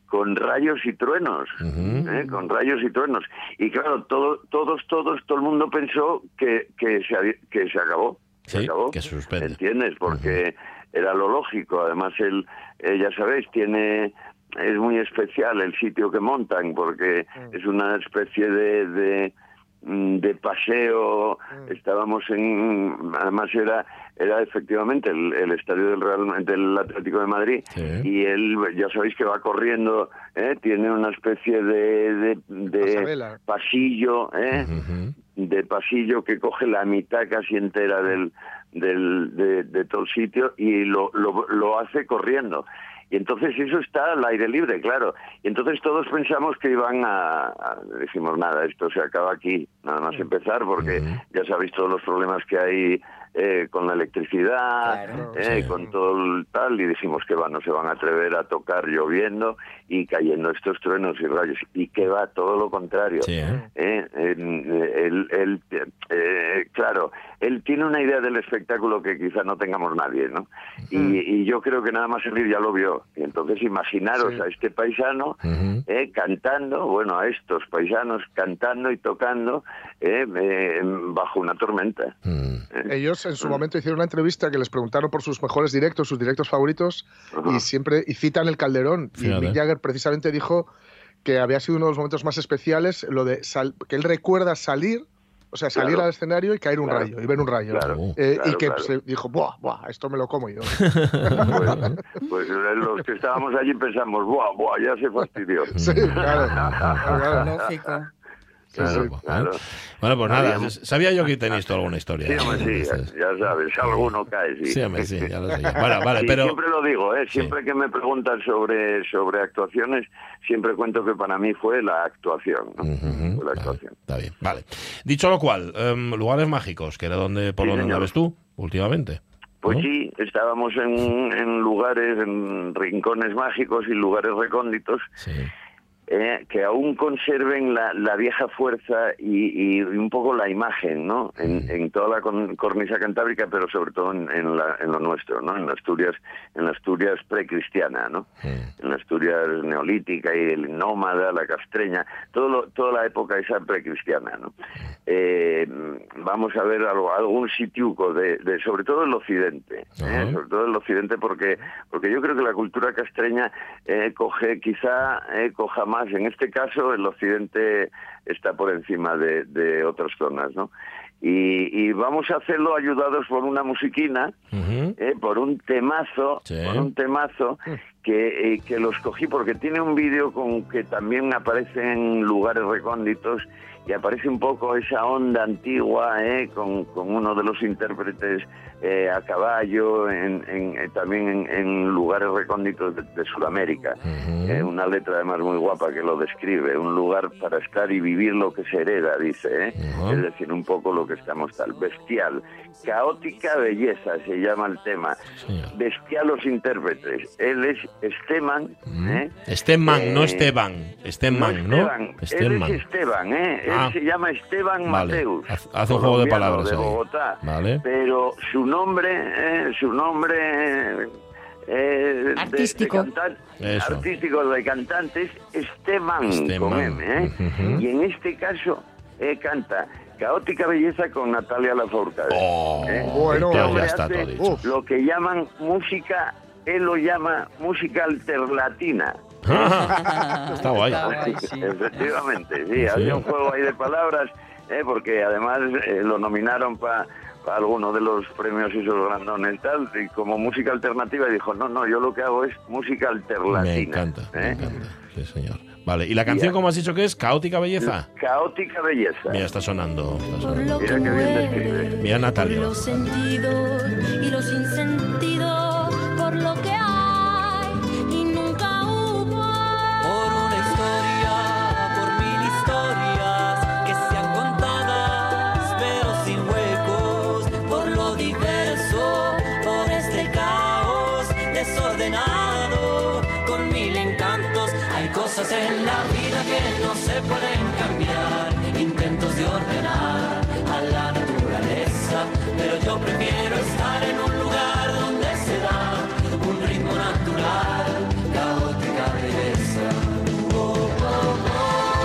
con rayos y truenos, ¿eh? con rayos y truenos. Y claro, todo, todos, todos, todo el mundo pensó que, que, se, que se acabó. se acabó. que suspende. ¿Entiendes? Porque era lo lógico. Además, él, eh, ya sabéis, tiene es muy especial el sitio que montan porque mm. es una especie de, de de paseo, mm. estábamos en, además era era efectivamente el, estadio del Real del Atlético de Madrid y él ya sabéis que va corriendo, ¿eh? tiene una especie de, de, pasillo, ¿eh? de pasillo que coge la mitad casi entera del, del de, todo el sitio y lo, lo, lo hace corriendo. Y entonces eso está al aire libre, claro. Y entonces todos pensamos que iban a, decimos nada, esto se acaba aquí, nada más empezar, porque ya sabéis todos los problemas que hay eh, con la electricidad, eh, con todo el tal, y decimos que va, no se van a atrever a tocar lloviendo y cayendo estos truenos y rayos, y que va todo lo contrario. ¿eh? él, claro, él tiene una idea del espectáculo que quizá no tengamos nadie, ¿no? Y, yo creo que nada más salir ya lo vio. Y entonces imaginaros a este paisano cantando, bueno, a estos paisanos cantando y tocando bajo una tormenta. Mm. Ellos en su momento hicieron una entrevista que les preguntaron por sus mejores directos, sus directos favoritos, y siempre y citan el Calderón. y Mick Jagger precisamente dijo que había sido uno de los momentos más especiales, lo de que él recuerda salir, o sea, salir al escenario y caer un rayo, y ver un rayo. Eh, y que se dijo, buah, buah, esto me lo como yo. pues, los que estábamos allí pensamos, buah, buah, ya se fastidió. Sí, claro. Lógico. Bueno, pues nada, sabía yo que tenéis alguna historia. Sí, hombre, sí, ya, sabes, alguno cae, sí. Sí, hombre, sí, ya lo sé. Vale, pero... Siempre lo digo, ¿eh? siempre que me preguntan sobre, sobre actuaciones, siempre cuento que para mí fue la actuación. ¿no? la actuación. está bien, vale. Dicho lo cual, em, lugares mágicos, que era donde, por donde andabas tú últimamente. Pues sí, estábamos en, en lugares, en rincones mágicos y lugares recónditos. Sí eh, que aún conserven la, la vieja fuerza y, y, un poco la imagen, ¿no? En, en toda la cornisa cantábrica, pero sobre todo en, en, la, en, lo nuestro, ¿no? En Asturias, en Asturias precristiana, ¿no? En la Asturias neolítica y el nómada, la castreña, todo toda la época esa precristiana, ¿no? Eh, vamos a ver algo, algún sitiuco de, de, sobre todo el occidente, ¿eh? sobre todo el occidente porque porque yo creo que la cultura castreña eh, coge quizá eh, coja más en este caso, el occidente está por encima de, otras zonas, ¿no? Y, vamos a hacerlo ayudados por una musiquina, eh, por un temazo, por un temazo que, eh, que los cogí porque tiene un vídeo con que también aparece en lugares recónditos y aparece un poco esa onda antigua eh, con, con uno de los intérpretes eh, a caballo, en, eh, también en, lugares recónditos de, Sudamérica. Eh, una letra además muy guapa que lo describe, un lugar para estar y vivir lo que se hereda, dice, es decir, un poco lo que estamos tal. Bestial, caótica belleza se llama el tema. Bestial los intérpretes. Él es Esteban. Esteban, no Esteban. Esteban, ¿no? Esteban. Él es Esteban, Él ah. se llama Esteban Mateus. Hace un juego de palabras. De Bogotá. Pero su nombre, eh, su nombre eh, artístico. De, artístico de cantantes Esteban, con M, ¿eh? y en este caso eh, canta Caótica Belleza con Natalia Lafourcade. Oh, ¿eh? bueno, ya está todo Lo que llaman música, él lo llama música alternatina. está guay. Efectivamente, sí, había un juego ahí de palabras, ¿eh? porque además eh, lo nominaron para alguno de los premios y esos grandones tal, y como música alternativa dijo, no, no, yo lo que hago es música alternativa. Me encanta, me ¿eh? encanta, sí señor. Vale, ¿y la canción cómo has dicho que es? ¿Caótica Belleza? Caótica Belleza. Mira, está sonando. Está sonando. Mira qué bien describe. Mira Natalia. Por los sentidos y los insentidos, por lo que en la vida que no se pueden cambiar, intentos de ordenar a la naturaleza, pero yo prefiero estar en un lugar donde se da un ritmo natural, caótica belleza.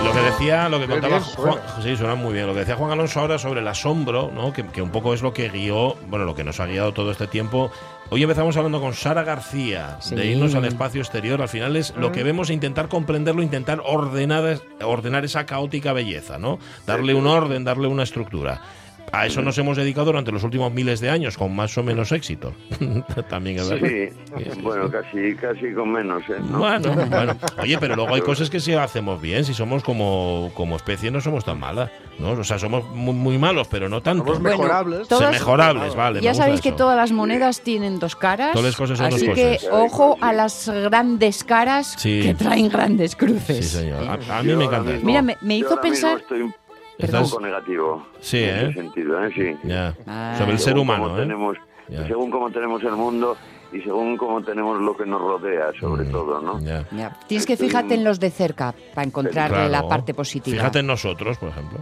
Lo que decía, lo que contaba Juan, sí, suena muy bien. Lo que decía Juan Alonso ahora sobre el asombro, ¿no? que, que un poco es lo que guió, bueno, lo que nos ha guiado todo este tiempo Hoy empezamos hablando con Sara García de irnos al espacio exterior. Al final es lo que vemos e intentar comprenderlo, intentar ordenar, ordenar esa caótica belleza, ¿no? Darle un orden, darle una estructura. A eso nos hemos dedicado durante los últimos miles de años, con más o menos éxito. También es verdad. Sí, bueno, casi, casi con menos. ¿eh? Bueno, bueno. Oye, pero luego hay cosas que sí hacemos bien. Si somos como, como especie, no somos tan malas. ¿no? O sea, somos muy, malos, pero no tanto. Somos mejorables. mejorables, vale. Ya sabéis que todas las monedas tienen dos caras. Todas las cosas son así dos que ojo a las grandes caras que traen grandes cruces. Sí, señor. A, mí me encanta. Mira, me, me hizo pensar un poco negativo. Sí, en ¿eh? Ese sentido, ¿eh? Sí. Ya. Ah. Sobre el ser humano, ¿eh? Tenemos, según cómo tenemos el mundo y según cómo tenemos lo que nos rodea, sobre mm, todo, ¿no? Ya. Tienes que fijarte en los de cerca para encontrarle la parte positiva. Fíjate en nosotros, por ejemplo.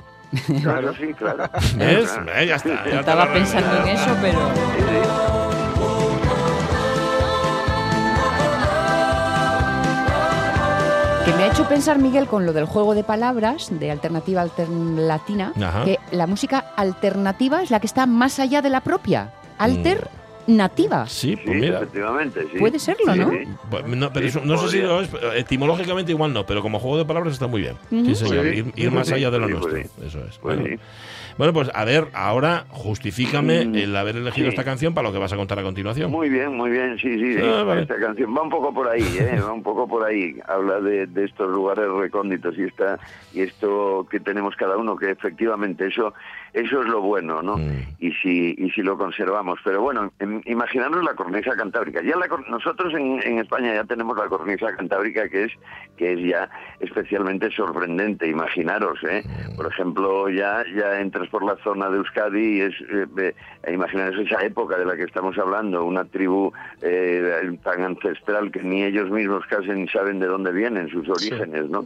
Claro, sí, claro. ¿Ves? Eh, ya está. Ya Estaba pensando en eso, pero... Que me ha hecho pensar, Miguel, con lo del juego de palabras de alternativa latina, que la música alternativa es la que está más allá de la propia. Alter nativa. Sí, pues mira. efectivamente, sí. Puede serlo, ¿no? Pues, no, pero no sé si lo es, etimológicamente igual no, pero como juego de palabras está muy bien. Sí, señor, ir, más allá de lo nuestro. Eso es. Bueno, pues a ver, ahora justifícame mm, el haber elegido esta canción para lo que vas a contar a continuación. Muy bien, muy bien, sí, sí. Ah, esta canción va un poco por ahí, ¿eh? va un poco por ahí. Habla de, estos lugares recónditos y, esta, y esto que tenemos cada uno, que efectivamente eso eso es lo bueno, ¿no? Mm. Y si y si lo conservamos. Pero bueno, imaginaros la cornisa cantábrica. Ya nosotros en, en, España ya tenemos la cornisa cantábrica que es que es ya especialmente sorprendente. Imaginaros, ¿eh? Mm. Por ejemplo, ya ya entras por la zona de Euskadi y es eh, imaginaros esa época de la que estamos hablando, una tribu eh, tan ancestral que ni ellos mismos casi saben de dónde vienen sus orígenes, ¿no?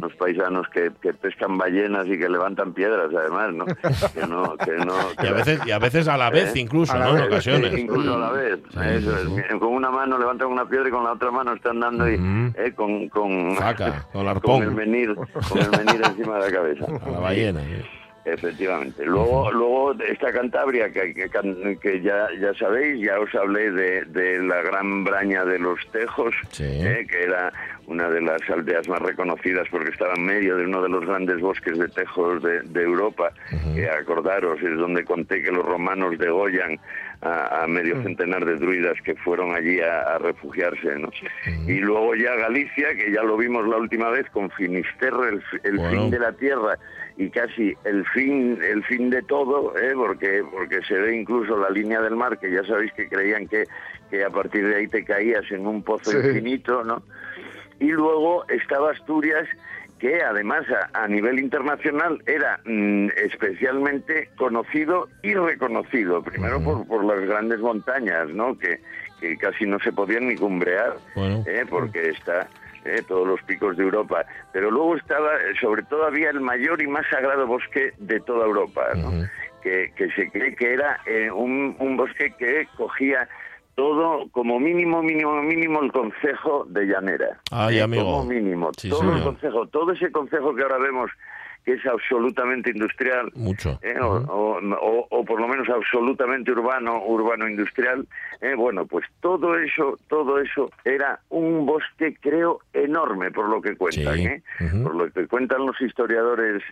Los paisanos que, que pescan ballenas y que levantan piedras, además, ¿no? que no, que no y, a veces, y a veces a la vez, ¿Eh? incluso, ¿no? en ocasiones. incluso a la vez. Eso es. Con una mano levantan una piedra y con la otra mano están dando y, eh, con, con, con, el menir, con el menir encima de la cabeza. A la ballena. Efectivamente. Luego, luego esta Cantabria, que, que, ya, ya sabéis, ya os hablé de, de la gran braña de los Tejos, eh, que era una de las aldeas más reconocidas porque estaba en medio de uno de los grandes bosques de tejos de, Europa, que acordaros, es donde conté que los romanos degollan a, medio centenar de druidas que fueron allí a, refugiarse. ¿no? Y luego ya Galicia, que ya lo vimos la última vez con Finisterre, el, fin de la tierra y casi el fin el fin de todo ¿eh? porque porque se ve incluso la línea del mar que ya sabéis que creían que, que a partir de ahí te caías en un pozo infinito no y luego estaba Asturias que además a, nivel internacional era mm, especialmente conocido y reconocido, primero por, por las grandes montañas, ¿no? que, que casi no se podían ni cumbrear, ¿eh? porque está eh, todos los picos de Europa, pero luego estaba, sobre todo había el mayor y más sagrado bosque de toda Europa, que, que, se cree que era eh, un, un bosque que cogía todo como mínimo, mínimo, mínimo el consejo de Llanera. Ay, amigo. Como mínimo, todo el consejo, todo ese consejo que ahora vemos que es absolutamente industrial, Mucho. ¿eh? o, por lo menos absolutamente urbano, urbano industrial, ¿eh? bueno, pues todo eso, todo eso era un bosque, creo, enorme por lo que cuentan, ¿eh? por lo que cuentan los historiadores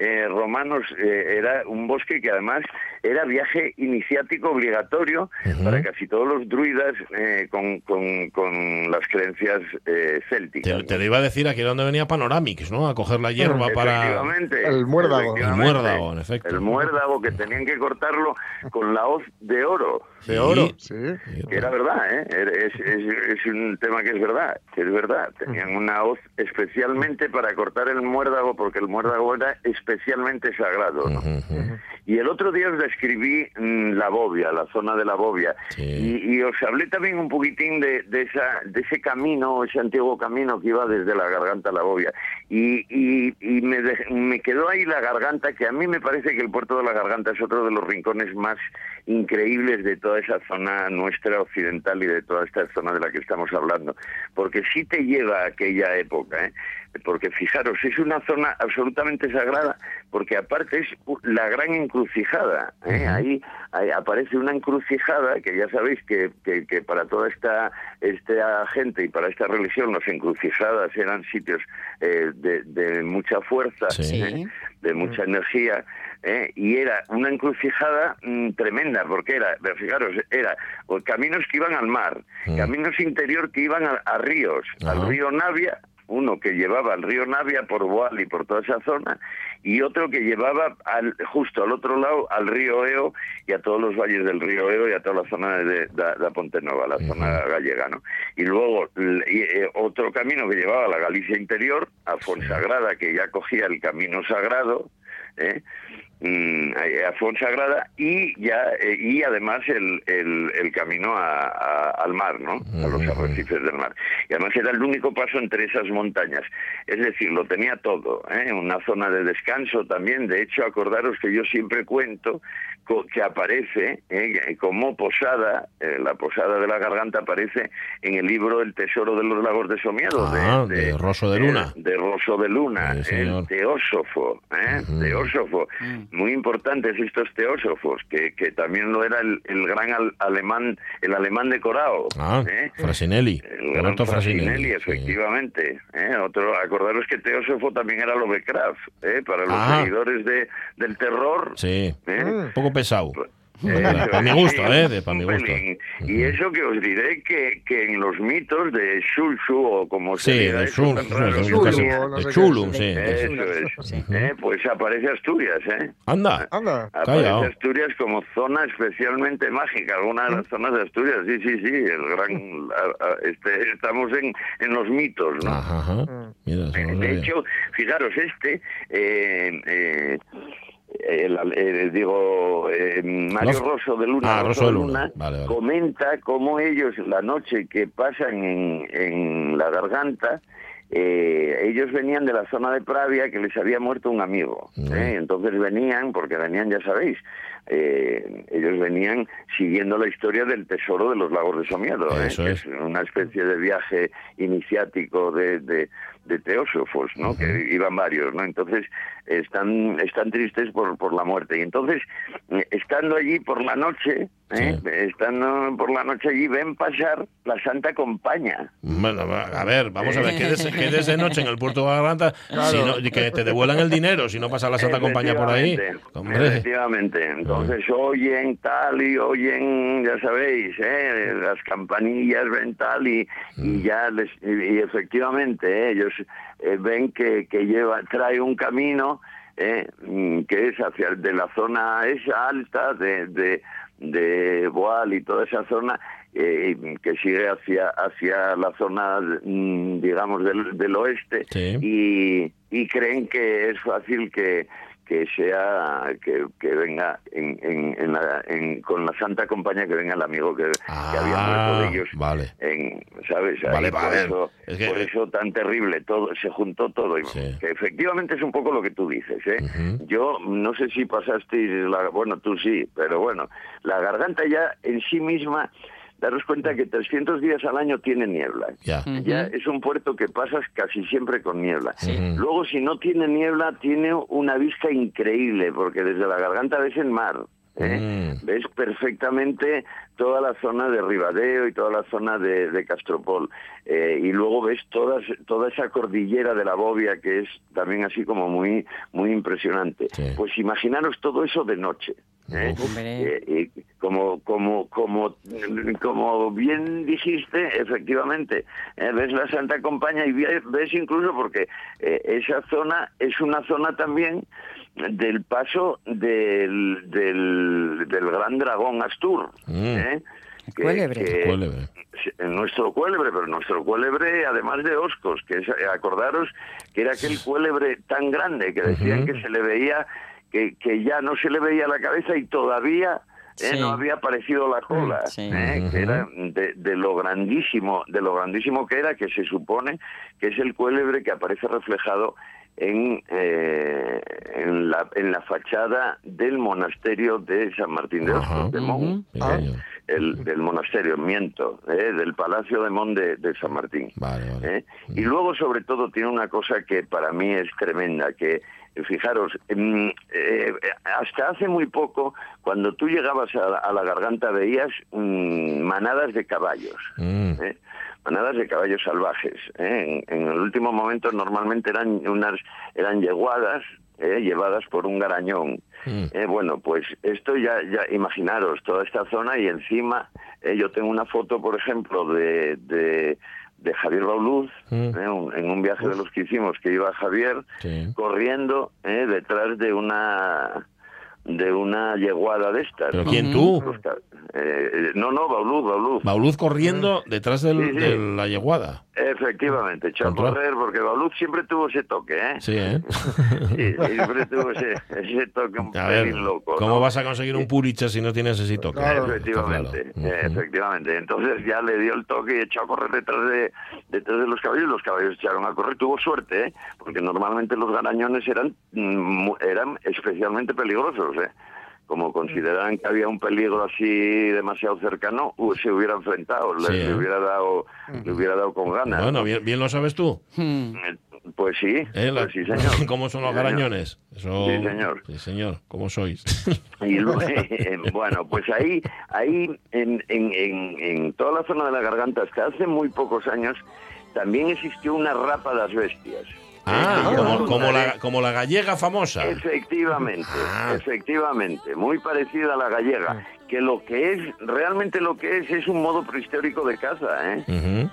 eh, romanos, eh, era un bosque que además era viaje iniciático obligatorio para casi todos los druidas eh, con, con, las creencias célticas. Te, lo iba a decir aquí donde venía Panoramix, ¿no? A coger la hierba para... El muérdago. El muérdago, en efecto. El muérdago que tenían que cortarlo con la hoz de oro. De oro. Sí. Que era verdad, ¿eh? Es, es, un tema que es verdad, que es verdad. Tenían una hoz especialmente para cortar el muérdago, porque el muérdago era especialmente sagrado. ¿no? Y el otro día os describí mm, la Bobia, la zona de la Bobia. Y, os hablé también un poquitín de, de, esa, de ese camino, ese antiguo camino que iba desde la garganta a la Bobia. Y, y, y me, me quedó ahí la garganta, que a mí me parece que el puerto de la garganta es otro de los rincones más increíbles de toda esa zona nuestra occidental y de toda esta zona de la que estamos hablando, porque sí te lleva a aquella época, ¿eh? porque fijaros, es una zona absolutamente sagrada, porque aparte es la gran encrucijada, ¿eh? ahí, aparece una encrucijada que ya sabéis que, que, para toda esta, esta gente y para esta religión las encrucijadas eran sitios eh, de, mucha fuerza, ¿eh? de mucha energía, y era una encrucijada mm, tremenda, porque era, fijaros, era caminos que iban al mar, caminos interior que iban a, ríos, al río Navia, uno que llevaba al río Navia por Boal y por toda esa zona, y otro que llevaba al, justo al otro lado al río Eo y a todos los valles del río Eo y a toda la zona de, de, Ponte Nova, la zona gallega, ¿no? Y luego eh, otro camino que llevaba a la Galicia interior, a Fonsagrada, que ya cogía el camino sagrado, ¿eh? Mm, a Fonsagrada y ya eh, y además el, el, camino al mar, ¿no? A los arrecifes del mar. Y además era el único paso entre esas montañas. Es decir, lo tenía todo, ¿eh? Una zona de descanso también. De hecho, acordaros que yo siempre cuento que aparece ¿eh? como posada, eh, la posada de la garganta aparece en el libro El tesoro de los lagos de Somiedo, ah, de, Rosso de Luna. De, Rosso de Luna, el Teósofo, Teósofo muy importantes estos teósofos, que, que también lo era el, el gran al- alemán, el alemán decorado. Ah, ¿eh? Frasinelli. El gran Roberto Frasinelli, Frasinelli. efectivamente. ¿eh? Otro, acordaros que Teósofo también era Lovecraft, ¿eh? para los Ah. seguidores de, del terror. Sí. ¿eh? Un poco pesado. Eso para mi es, gusto, sí, ¿eh? De, para mi gusto. Y eso que os diré que, que en los mitos de Shulshu o como se Sí, diga de eso Shul- sí, raro, sí, no sé de. Chulum, sí. Eso es. ¿eh? Pues aparece Asturias, ¿eh? Anda. Anda. Aparece Callao. Asturias como zona especialmente mágica, alguna de las zonas de Asturias, sí, sí, sí, el gran, este, estamos en, en los mitos, ¿no? Ajá, ajá. Mira, eso no De hecho, fijaros, este, eh, eh, el- eh, digo, eh, Mario Rosso de Luna, Ah, Rosso de Luna. Vale, vale. comenta cómo ellos la noche que pasan en, en la garganta, eh, ellos venían de la zona de Pravia que les había muerto un amigo. Mm. ¿eh? Entonces venían, porque venían, ya sabéis, eh, ellos venían siguiendo la historia del tesoro de los lagos de Somiedo, ¿eh? Eso que es. una especie de viaje iniciático de, de, de teósofos, ¿no? Que iban varios, ¿no? Entonces están están tristes por, por la muerte y entonces eh, estando allí por la noche, ¿eh? Sí. estando por la noche allí ven pasar la Santa Compañía. Bueno, a ver, vamos a ver, ¿qué des, qué des de noche en el puerto de Garganta? Claro. Si no, y que te devuelan el dinero si no pasa la Santa Compañía por ahí. Hombre. Efectivamente. Entonces oyen tal y oyen, ya sabéis, ¿eh? las campanillas ven tal y, Mm. y ya les, y, y efectivamente ¿eh? ellos eh, ven que, que lleva, trae un camino ¿eh? mm, que es hacia de la zona esa alta de, de, de Boal y toda esa zona eh, que sigue hacia hacia la zona mm, digamos del, del oeste Sí. y, y creen que es fácil que que sea que, que venga en, en, en la- en- con la Santa Compañía que venga el amigo que, que había muerto de Ah, ellos vale. en sabes Ahí Vale, por, eso, es que- por eso tan terrible todo se juntó todo y Sí. que efectivamente es un poco lo que tú dices ¿eh? Yo no sé si pasasteis la bueno tú sí pero bueno la garganta ya en sí misma daros cuenta que 300 días al año tiene niebla Ya. ya es un puerto que pasas casi siempre con niebla. Luego, si no tiene niebla, tiene una vista increíble, porque desde la garganta ves el mar. ¿eh? Mm. Ves perfectamente toda la zona de Ribadeo y toda la zona de, de Castropol. Eh, y luego ves todas, toda esa cordillera de la Bobia, que es también así como muy, muy impresionante. Sí. Pues imaginaros todo eso de noche. ¿Eh? Eh, como como como como bien dijiste efectivamente eh, ves la Santa Compañía y ve- ves incluso porque esa zona es una zona también del paso del del, del gran dragón Astur Mm. Que- Cuélebre. que- Cuélebre. Sí, nuestro cuélebre, pero nuestro cuélebre, además de Oscos, que es, acordaros que era aquel cuélebre tan grande que decían que se le veía, que, que ya no se le veía la cabeza y todavía eh, Sí. no había aparecido la cola, Sí. eh, que era de, de lo grandísimo, de lo grandísimo que era, que se supone que es el cuélebre que aparece reflejado en, eh, en, la, en la fachada del monasterio de San Martín de de Mon el, del monasterio, miento, ¿eh? del Palacio de Mon de, de San Martín. Vale, vale. ¿eh? Y luego, sobre todo, tiene una cosa que para mí es tremenda, que, fijaros, mm, eh, hasta hace muy poco, cuando tú llegabas a, la- a la garganta, veías mm, manadas de caballos. Mm. ¿eh? manadas de caballos salvajes. ¿eh? En, en el último momento normalmente eran unas eran yeguadas ¿eh? llevadas por un garañón. Mm. Eh, bueno, pues esto ya, ya imaginaros toda esta zona y encima eh, yo tengo una foto, por ejemplo, de, de, de Javier Bauluz Mm. ¿eh? en un viaje de los que hicimos que iba Javier Sí. corriendo ¿eh? detrás de una de una yeguada de estas. ¿Pero ¿no? quién tú? Eh, no, no, Bauluz, Bauluz. Bauluz corriendo detrás del- Sí, sí. de la yeguada. Efectivamente, echó a correr porque Bauluz siempre tuvo ese toque, ¿eh? Sí, ¿eh? Sí, siempre tuvo ese, ese toque un A ver, pelín loco. ¿cómo ¿no? vas a conseguir un Pulitzer si no tienes ese toque? Claro. Efectivamente, claro. eh, efectivamente. Entonces ya le dio el toque y echó a correr detrás de, detrás de los caballos. Los caballos echaron a correr. Tuvo suerte, ¿eh? porque normalmente los garañones eran, mm, eran especialmente peligrosos. ¿eh? Como consideraban que había un peligro así demasiado cercano, se hubiera enfrentado, le, Sí, le ¿eh? hubiera dado, le hubiera dado con ganas. Bueno, bien, bien lo sabes tú. Hmm. Eh, Pues sí, ¿Eh? Pues sí, señor. ¿Cómo son los Sí, señor. garañones? Eso- Sí, señor. Sí, señor. ¿Cómo sois? Y luego, bueno, pues ahí, ahí en, en, en, en toda la zona de la garganta, hasta hace muy pocos años, también existió una rapa de las bestias. Ah, Eh, como, la, como la gallega famosa. Efectivamente, Ah. efectivamente, muy parecida a la gallega, que lo que es, realmente lo que es, es un modo prehistórico de caza, ¿eh? Ujú.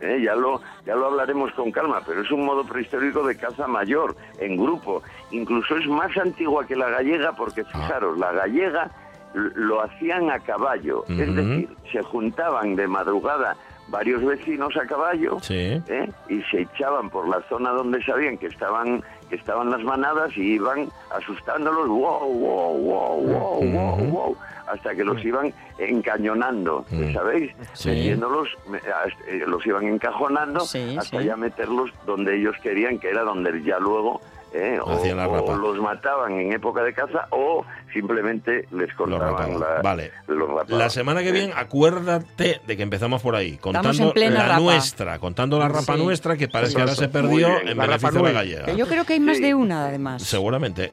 Eh, ya lo ya lo hablaremos con calma, pero es un modo prehistórico de caza mayor, en grupo. Incluso es más antigua que la gallega porque, fijaros, la gallega lo hacían a caballo, es decir, se juntaban de madrugada varios vecinos a caballo Sí. ¿eh? y se echaban por la zona donde sabían que estaban que estaban las manadas y iban asustándolos, wow, wow, wow, wow, wow, wow, hasta que los iban encañonando, Mm. ¿sabéis? Sí. Metiéndolos, eh, los iban encajonando Sí, hasta sí. ya meterlos donde ellos querían, que era donde ya luego ¿eh? o, Hacían la o rapa. los mataban en época de caza o simplemente les cortaban la, Vale. los rapaban. La semana que ¿eh? viene, acuérdate de que empezamos por ahí, contando la rapa. nuestra, contando la rapa Sí. nuestra, que parece que ahora se perdió bien. en La beneficio de la gallega. Yo creo que hay más Sí. de una, además. Seguramente.